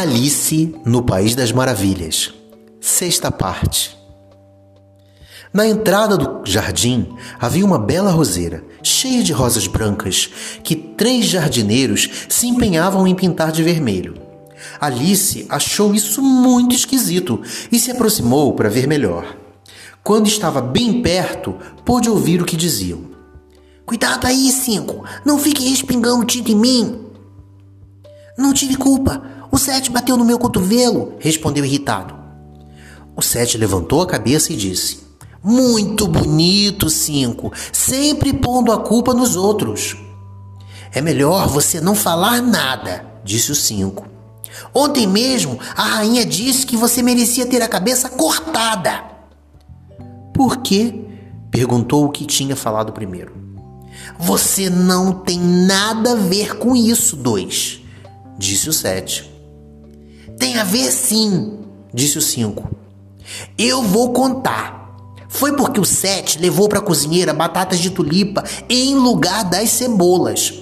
Alice no País das Maravilhas. Sexta parte. Na entrada do jardim havia uma bela roseira, cheia de rosas brancas, que três jardineiros se empenhavam em pintar de vermelho. Alice achou isso muito esquisito e se aproximou para ver melhor. Quando estava bem perto, pôde ouvir o que diziam. Cuidado aí, Cinco! Não fique respingando tinta em mim! Não tive culpa. O Sete bateu no meu cotovelo, respondeu irritado. O Sete levantou a cabeça e disse: Muito bonito, Cinco, sempre pondo a culpa nos outros. É melhor você não falar nada, disse o Cinco. Ontem mesmo a rainha disse que você merecia ter a cabeça cortada. Por quê? perguntou o que tinha falado primeiro. Você não tem nada a ver com isso, dois, disse o sete. Tem a ver sim, disse o cinco. Eu vou contar. Foi porque o sete levou para a cozinheira batatas de tulipa em lugar das cebolas.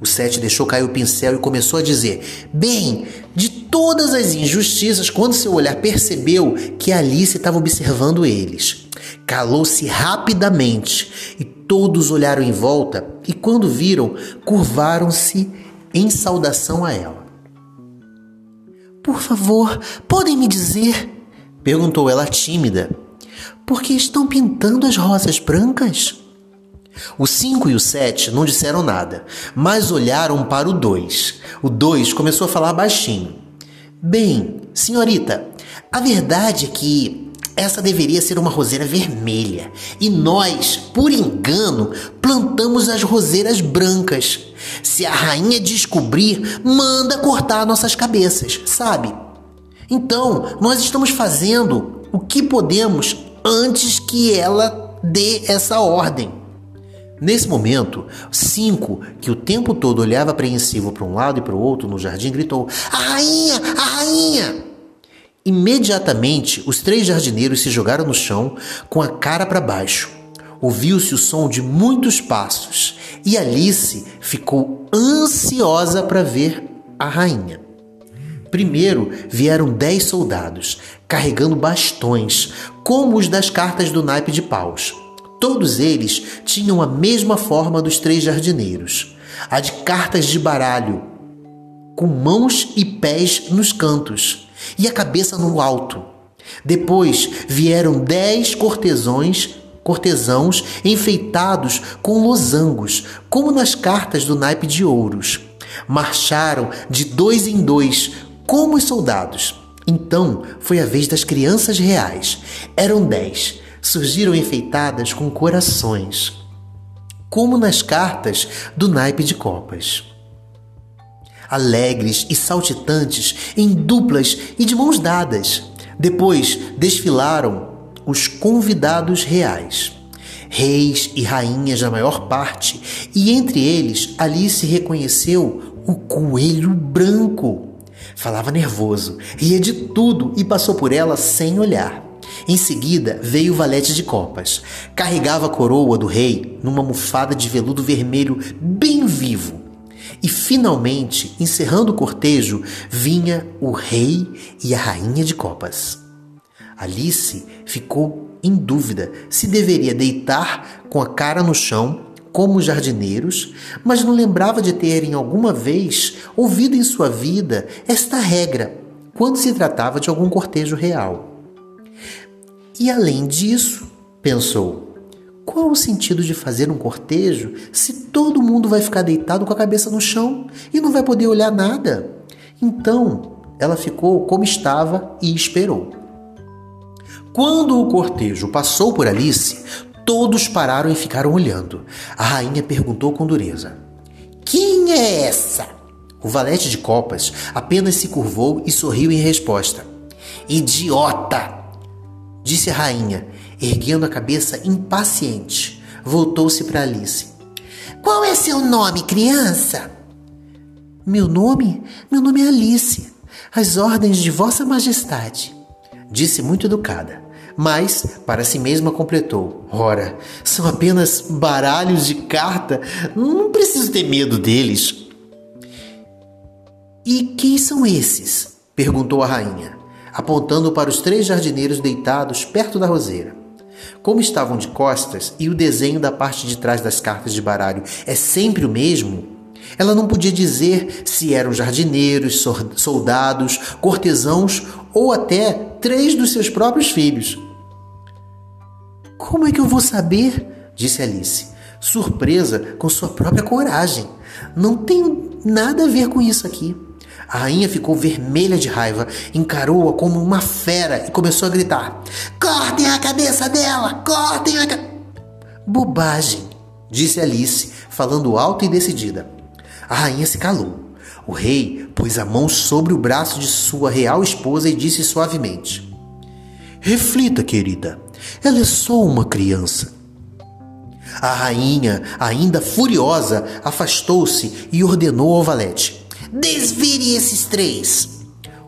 O Sete deixou cair o pincel e começou a dizer: Bem, de todas as injustiças, quando seu olhar percebeu que Alice estava observando eles. Calou-se rapidamente e todos olharam em volta e, quando viram, curvaram-se em saudação a ela. Por favor, podem me dizer? perguntou ela tímida. Por que estão pintando as rosas brancas? O 5 e o 7 não disseram nada, mas olharam para o 2. O 2 começou a falar baixinho. Bem, senhorita, a verdade é que essa deveria ser uma roseira vermelha e nós, por engano, plantamos as roseiras brancas. Se a rainha descobrir, manda cortar nossas cabeças, sabe? Então, nós estamos fazendo o que podemos antes que ela dê essa ordem. Nesse momento, Cinco, que o tempo todo olhava apreensivo para um lado e para o outro no jardim, gritou: A rainha! A rainha! Imediatamente, os três jardineiros se jogaram no chão com a cara para baixo. Ouviu-se o som de muitos passos e Alice ficou ansiosa para ver a rainha. Primeiro vieram dez soldados, carregando bastões, como os das cartas do naipe de paus. Todos eles tinham a mesma forma dos três jardineiros, a de cartas de baralho, com mãos e pés nos cantos e a cabeça no alto. Depois vieram dez cortesões, cortesãos enfeitados com losangos, como nas cartas do naipe de ouros. Marcharam de dois em dois, como os soldados. Então foi a vez das crianças reais. Eram dez surgiram enfeitadas com corações, como nas cartas do naipe de copas. Alegres e saltitantes, em duplas e de mãos dadas. Depois desfilaram os convidados reais, reis e rainhas da maior parte, e entre eles Alice reconheceu o coelho branco. Falava nervoso, ria de tudo e passou por ela sem olhar. Em seguida veio o valete de copas. Carregava a coroa do rei numa mufada de veludo vermelho bem vivo. Finalmente, encerrando o cortejo, vinha o rei e a rainha de copas. Alice ficou em dúvida se deveria deitar com a cara no chão, como os jardineiros, mas não lembrava de terem alguma vez ouvido em sua vida esta regra quando se tratava de algum cortejo real. E além disso, pensou, qual o sentido de fazer um cortejo se todo mundo vai ficar deitado com a cabeça no chão e não vai poder olhar nada? Então, ela ficou como estava e esperou. Quando o cortejo passou por Alice, todos pararam e ficaram olhando. A rainha perguntou com dureza: Quem é essa? O valete de copas apenas se curvou e sorriu em resposta: Idiota! disse a rainha, erguendo a cabeça impaciente. Voltou-se para Alice. Qual é seu nome, criança? Meu nome? Meu nome é Alice. As ordens de Vossa Majestade. Disse muito educada, mas para si mesma completou: Ora, são apenas baralhos de carta, não preciso ter medo deles. E quem são esses? perguntou a rainha, apontando para os três jardineiros deitados perto da roseira. Como estavam de costas e o desenho da parte de trás das cartas de baralho é sempre o mesmo, ela não podia dizer se eram jardineiros, soldados, cortesãos ou até três dos seus próprios filhos. Como é que eu vou saber? disse Alice, surpresa com sua própria coragem. Não tenho nada a ver com isso aqui. A rainha ficou vermelha de raiva, encarou-a como uma fera e começou a gritar: Cortem a cabeça dela! Cortem a cabeça! Bobagem, disse Alice, falando alto e decidida. A rainha se calou. O rei pôs a mão sobre o braço de sua real esposa e disse suavemente: Reflita, querida, ela é só uma criança. A rainha, ainda furiosa, afastou-se e ordenou ao valete: Desvire esses três.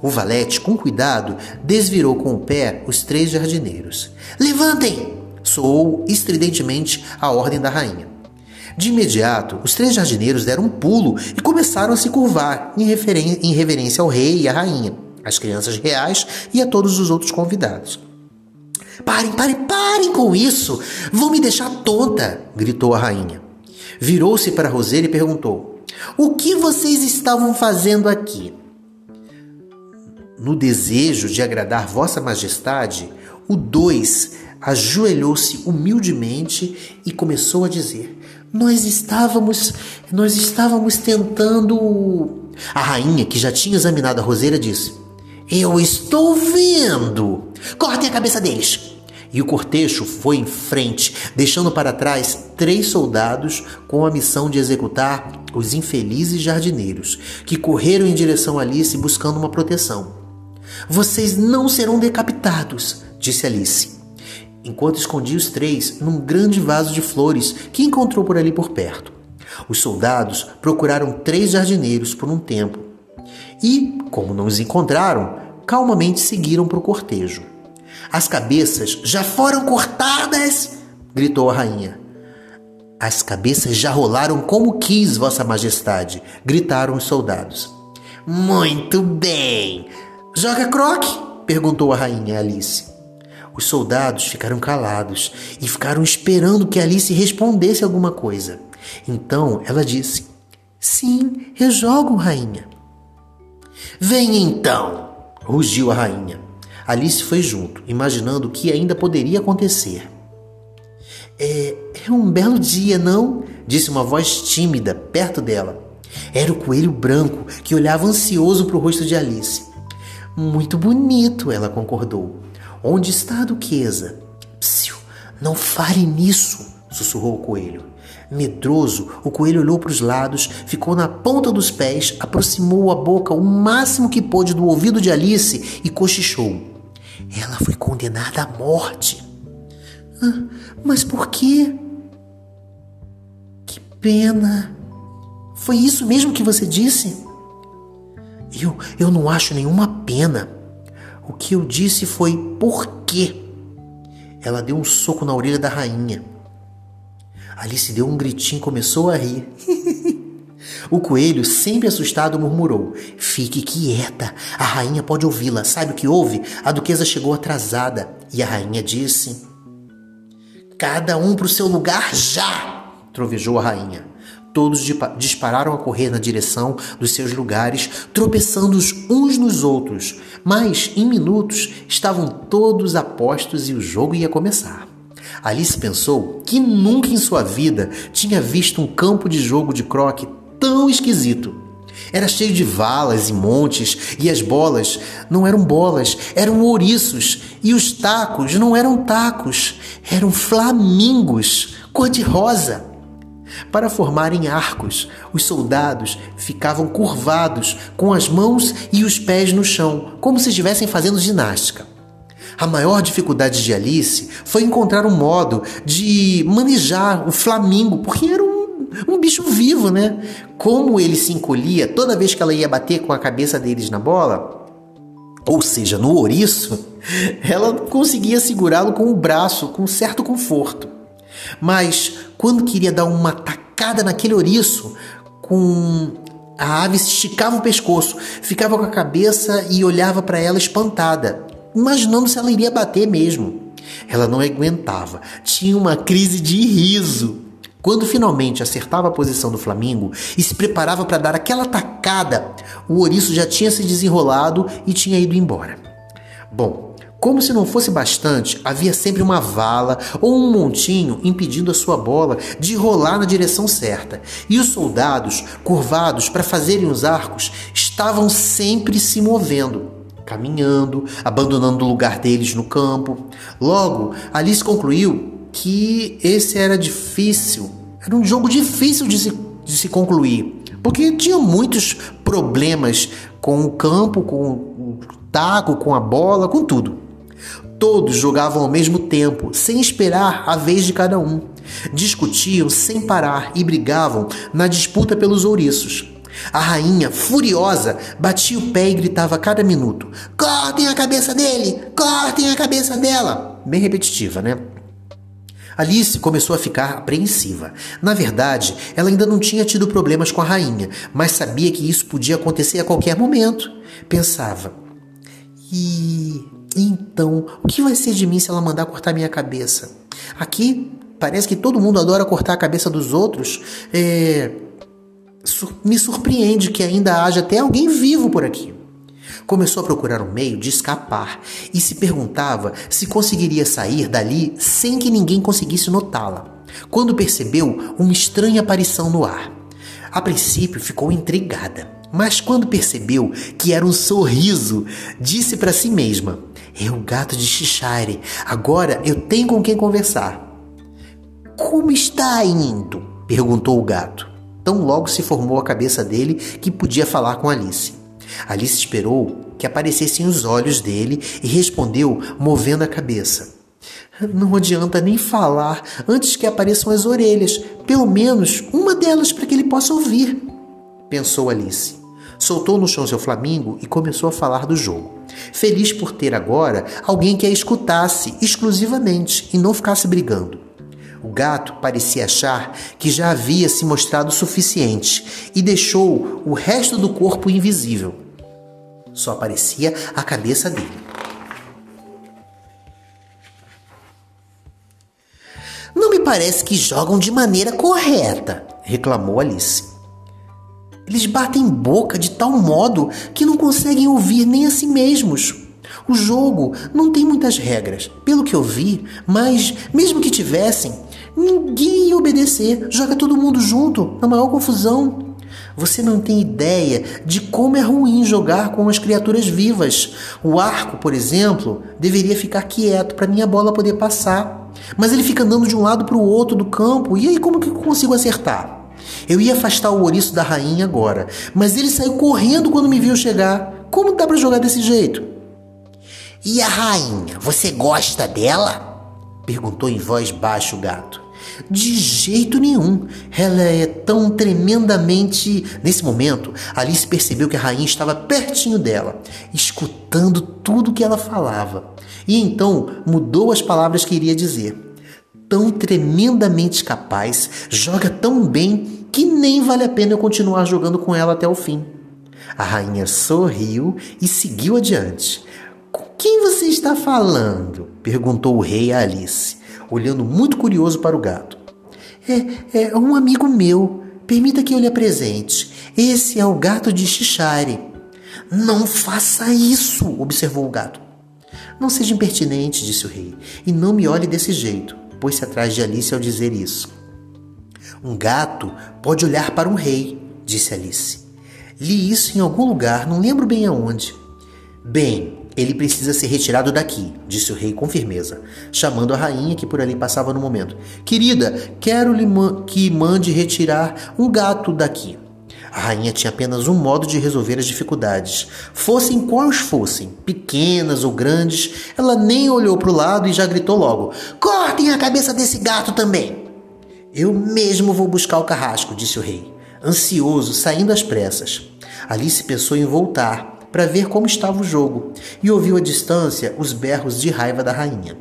O valete, com cuidado, desvirou com o pé os três jardineiros. Levantem! soou estridentemente a ordem da rainha. De imediato, os três jardineiros deram um pulo e começaram a se curvar em, em reverência ao rei e à rainha, às crianças reais e a todos os outros convidados. Parem, parem, parem com isso! Vão me deixar tonta! gritou a rainha. Virou-se para Roseira e perguntou: O que vocês estavam fazendo aqui? No desejo de agradar Vossa Majestade, o dois ajoelhou-se humildemente e começou a dizer: Nós estávamos, nós estávamos tentando. A rainha, que já tinha examinado a roseira, disse: Eu estou vendo. Cortem a cabeça deles. E o cortejo foi em frente, deixando para trás três soldados com a missão de executar os infelizes jardineiros, que correram em direção a Alice buscando uma proteção. Vocês não serão decapitados, disse Alice, enquanto escondia os três num grande vaso de flores que encontrou por ali por perto. Os soldados procuraram três jardineiros por um tempo e, como não os encontraram, calmamente seguiram para o cortejo. As cabeças já foram cortadas! gritou a rainha. As cabeças já rolaram como quis, Vossa Majestade, gritaram os soldados. Muito bem! Joga croque? perguntou a rainha Alice. Os soldados ficaram calados e ficaram esperando que Alice respondesse alguma coisa. Então ela disse: Sim, eu jogo, rainha. Venha então, rugiu a rainha. Alice foi junto, imaginando o que ainda poderia acontecer. É, é um belo dia, não? disse uma voz tímida perto dela. Era o coelho branco que olhava ansioso para o rosto de Alice. Muito bonito, ela concordou. Onde está a duquesa? Psiu, não fale nisso, sussurrou o coelho. Medroso, o coelho olhou para os lados, ficou na ponta dos pés, aproximou a boca o máximo que pôde do ouvido de Alice e cochichou. Ela foi condenada à morte. Ah, mas por quê? Que pena. Foi isso mesmo que você disse? Eu, eu não acho nenhuma pena. O que eu disse foi por quê? Ela deu um soco na orelha da rainha. Alice deu um gritinho e começou a rir. o coelho, sempre assustado, murmurou: Fique quieta, a rainha pode ouvi-la. Sabe o que houve? A duquesa chegou atrasada e a rainha disse: Cada um para o seu lugar já! trovejou a rainha. Todos dispararam a correr na direção dos seus lugares, tropeçando uns nos outros, mas em minutos estavam todos a postos e o jogo ia começar. Alice pensou que nunca em sua vida tinha visto um campo de jogo de croque tão esquisito. Era cheio de valas e montes, e as bolas não eram bolas, eram ouriços, e os tacos não eram tacos, eram flamingos, cor-de-rosa. Para formarem arcos, os soldados ficavam curvados, com as mãos e os pés no chão, como se estivessem fazendo ginástica. A maior dificuldade de Alice foi encontrar um modo de manejar o flamingo, porque era um, um bicho vivo, né? Como ele se encolhia toda vez que ela ia bater com a cabeça deles na bola, ou seja, no ouriço, ela conseguia segurá-lo com o braço com certo conforto. Mas quando queria dar uma tacada naquele ouriço, com A ave esticava o pescoço, ficava com a cabeça e olhava para ela espantada, imaginando se ela iria bater mesmo. Ela não aguentava, tinha uma crise de riso. Quando finalmente acertava a posição do Flamingo e se preparava para dar aquela tacada, o ouriço já tinha se desenrolado e tinha ido embora. Bom, como se não fosse bastante, havia sempre uma vala ou um montinho impedindo a sua bola de rolar na direção certa, e os soldados, curvados para fazerem os arcos, estavam sempre se movendo, caminhando, abandonando o lugar deles no campo. Logo, Alice concluiu que esse era difícil, era um jogo difícil de se, de se concluir, porque tinha muitos problemas com o campo, com o taco, com a bola, com tudo. Todos jogavam ao mesmo tempo, sem esperar a vez de cada um. Discutiam sem parar e brigavam na disputa pelos ouriços. A rainha, furiosa, batia o pé e gritava a cada minuto: Cortem a cabeça dele! Cortem a cabeça dela! Bem repetitiva, né? Alice começou a ficar apreensiva. Na verdade, ela ainda não tinha tido problemas com a rainha, mas sabia que isso podia acontecer a qualquer momento. Pensava: e então, o que vai ser de mim se ela mandar cortar minha cabeça? Aqui parece que todo mundo adora cortar a cabeça dos outros. É... Me surpreende que ainda haja até alguém vivo por aqui. Começou a procurar um meio de escapar e se perguntava se conseguiria sair dali sem que ninguém conseguisse notá-la. Quando percebeu uma estranha aparição no ar. A princípio ficou intrigada, mas quando percebeu que era um sorriso, disse para si mesma: É o gato de Cheshire. Agora eu tenho com quem conversar. Como está indo? perguntou o gato. Tão logo se formou a cabeça dele que podia falar com Alice. Alice esperou que aparecessem os olhos dele e respondeu, movendo a cabeça. Não adianta nem falar antes que apareçam as orelhas, pelo menos uma delas para que ele possa ouvir, pensou Alice. Soltou no chão seu flamingo e começou a falar do jogo. Feliz por ter agora alguém que a escutasse exclusivamente e não ficasse brigando. O gato parecia achar que já havia se mostrado suficiente e deixou o resto do corpo invisível. Só aparecia a cabeça dele. Não me parece que jogam de maneira correta, reclamou Alice. Eles batem boca de tal modo que não conseguem ouvir nem a si mesmos. O jogo não tem muitas regras, pelo que eu vi, mas mesmo que tivessem, ninguém obedecer. Joga todo mundo junto, na maior confusão. Você não tem ideia de como é ruim jogar com as criaturas vivas. O arco, por exemplo, deveria ficar quieto para minha bola poder passar. Mas ele fica andando de um lado para o outro do campo, e aí como que eu consigo acertar? Eu ia afastar o ouriço da rainha agora, mas ele saiu correndo quando me viu chegar. Como dá para jogar desse jeito? E a rainha, você gosta dela? Perguntou em voz baixa o gato. De jeito nenhum. Ela é tão tremendamente. Nesse momento, Alice percebeu que a rainha estava pertinho dela, escutando tudo que ela falava. E então mudou as palavras que iria dizer. Tão tremendamente capaz, joga tão bem que nem vale a pena eu continuar jogando com ela até o fim. A rainha sorriu e seguiu adiante. Com quem você está falando? Perguntou o rei a Alice olhando muito curioso para o gato. É, é um amigo meu. Permita que eu lhe apresente. Esse é o gato de Cheshire. Não faça isso, observou o gato. Não seja impertinente, disse o rei, e não me olhe desse jeito. Pôs-se atrás de Alice ao dizer isso. Um gato pode olhar para um rei, disse Alice. Li isso em algum lugar, não lembro bem aonde. Bem, ele precisa ser retirado daqui, disse o rei com firmeza, chamando a rainha que por ali passava no momento. Querida, quero-lhe que mande retirar um gato daqui. A rainha tinha apenas um modo de resolver as dificuldades. Fossem quais fossem, pequenas ou grandes, ela nem olhou para o lado e já gritou logo: Cortem a cabeça desse gato também! Eu mesmo vou buscar o carrasco, disse o rei, ansioso, saindo às pressas. Alice pensou em voltar, para ver como estava o jogo e ouviu à distância os berros de raiva da rainha.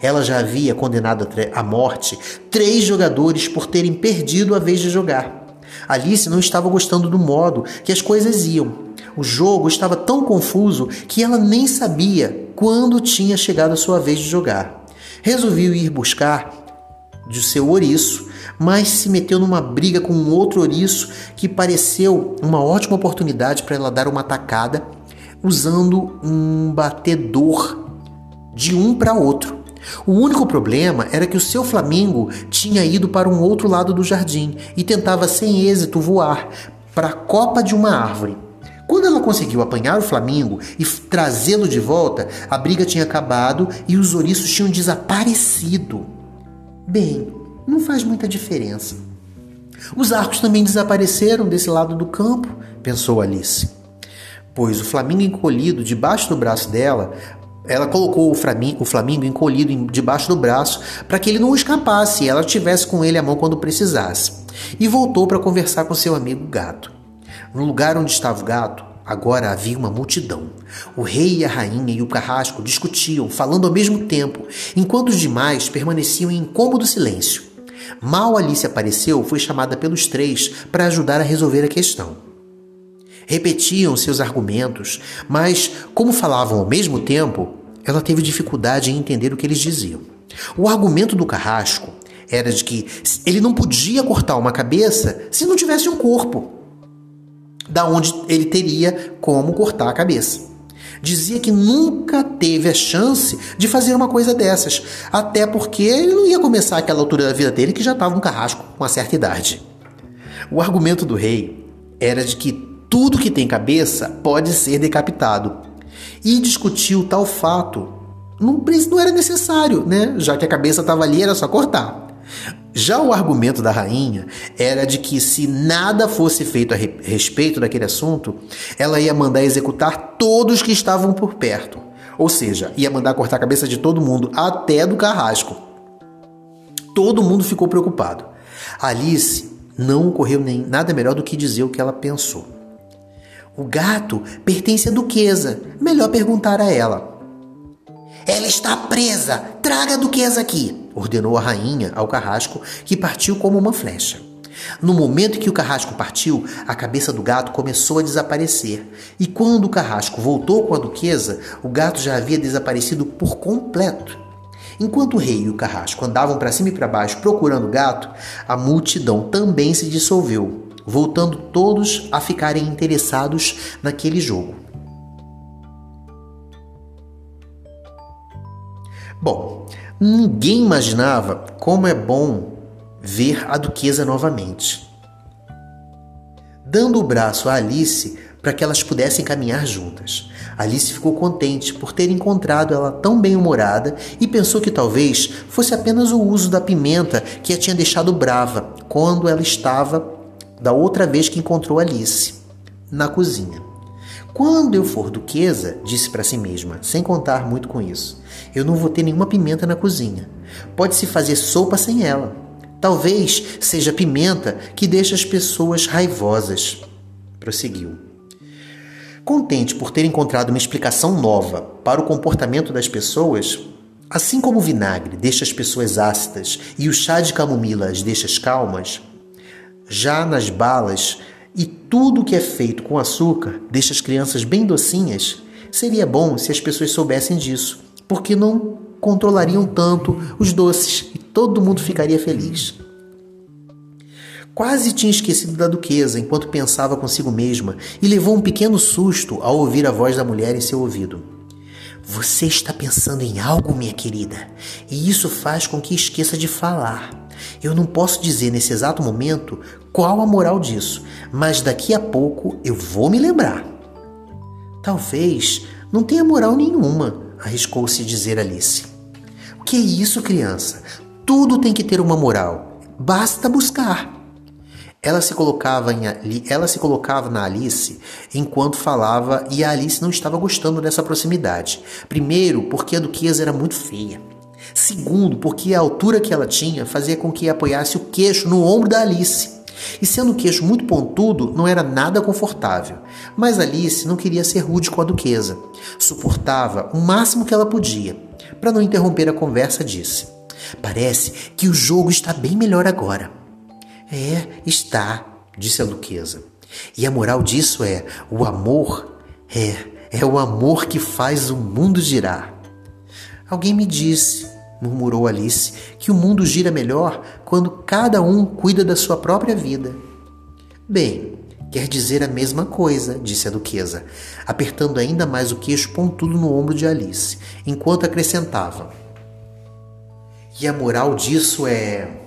Ela já havia condenado à morte três jogadores por terem perdido a vez de jogar. Alice não estava gostando do modo que as coisas iam. O jogo estava tão confuso que ela nem sabia quando tinha chegado a sua vez de jogar. Resolveu ir buscar de seu ouriço, mas se meteu numa briga com um outro ouriço que pareceu uma ótima oportunidade para ela dar uma atacada usando um batedor de um para outro. O único problema era que o seu flamingo tinha ido para um outro lado do jardim e tentava sem êxito voar para a copa de uma árvore. Quando ela conseguiu apanhar o flamingo e trazê-lo de volta, a briga tinha acabado e os ouriços tinham desaparecido. Bem, não faz muita diferença. Os arcos também desapareceram desse lado do campo, pensou Alice. Pois o flamingo encolhido debaixo do braço dela ela colocou o Flamingo, o Flamingo encolhido debaixo do braço para que ele não escapasse e ela tivesse com ele a mão quando precisasse. E voltou para conversar com seu amigo gato. No lugar onde estava o gato, agora havia uma multidão. O rei e a rainha e o carrasco discutiam, falando ao mesmo tempo, enquanto os demais permaneciam em incômodo silêncio. Mal Alice apareceu, foi chamada pelos três para ajudar a resolver a questão repetiam seus argumentos, mas, como falavam ao mesmo tempo, ela teve dificuldade em entender o que eles diziam. O argumento do carrasco era de que ele não podia cortar uma cabeça se não tivesse um corpo, da onde ele teria como cortar a cabeça. Dizia que nunca teve a chance de fazer uma coisa dessas, até porque ele não ia começar aquela altura da vida dele que já estava um carrasco com uma certa idade. O argumento do rei era de que tudo que tem cabeça pode ser decapitado. E discutiu tal fato. Não, não era necessário, né? Já que a cabeça estava ali, era só cortar. Já o argumento da rainha era de que se nada fosse feito a respeito daquele assunto, ela ia mandar executar todos que estavam por perto. Ou seja, ia mandar cortar a cabeça de todo mundo, até do carrasco. Todo mundo ficou preocupado. Alice não ocorreu nem nada melhor do que dizer o que ela pensou. O gato pertence à duquesa. Melhor perguntar a ela. Ela está presa! Traga a duquesa aqui! Ordenou a rainha ao carrasco, que partiu como uma flecha. No momento que o carrasco partiu, a cabeça do gato começou a desaparecer. E quando o carrasco voltou com a duquesa, o gato já havia desaparecido por completo. Enquanto o rei e o carrasco andavam para cima e para baixo procurando o gato, a multidão também se dissolveu voltando todos a ficarem interessados naquele jogo. Bom, ninguém imaginava como é bom ver a duquesa novamente. Dando o braço a Alice para que elas pudessem caminhar juntas. Alice ficou contente por ter encontrado ela tão bem-humorada e pensou que talvez fosse apenas o uso da pimenta que a tinha deixado brava quando ela estava da outra vez que encontrou Alice na cozinha. Quando eu for duquesa, disse para si mesma, sem contar muito com isso, eu não vou ter nenhuma pimenta na cozinha. Pode-se fazer sopa sem ela. Talvez seja pimenta que deixa as pessoas raivosas. Prosseguiu. Contente por ter encontrado uma explicação nova para o comportamento das pessoas, assim como o vinagre deixa as pessoas ácidas e o chá de camomila as deixa calmas, já nas balas e tudo que é feito com açúcar deixa as crianças bem docinhas, seria bom se as pessoas soubessem disso, porque não controlariam tanto os doces e todo mundo ficaria feliz. Quase tinha esquecido da duquesa enquanto pensava consigo mesma e levou um pequeno susto ao ouvir a voz da mulher em seu ouvido. Você está pensando em algo, minha querida, e isso faz com que esqueça de falar. Eu não posso dizer nesse exato momento qual a moral disso, mas daqui a pouco eu vou me lembrar. Talvez não tenha moral nenhuma, arriscou-se dizer Alice. O que é isso, criança? Tudo tem que ter uma moral. Basta buscar. Ela se colocava em, ela se colocava na Alice enquanto falava e a Alice não estava gostando dessa proximidade. Primeiro, porque a duquesa era muito feia. Segundo, porque a altura que ela tinha fazia com que apoiasse o queixo no ombro da Alice. E sendo o queixo muito pontudo, não era nada confortável. Mas Alice não queria ser rude com a duquesa. Suportava o máximo que ela podia. Para não interromper a conversa, disse: Parece que o jogo está bem melhor agora. É, está. disse a duquesa. E a moral disso é: o amor é, é o amor que faz o mundo girar. Alguém me disse, murmurou Alice, que o mundo gira melhor quando cada um cuida da sua própria vida. Bem, quer dizer a mesma coisa, disse a duquesa, apertando ainda mais o queixo pontudo no ombro de Alice, enquanto acrescentava: E a moral disso é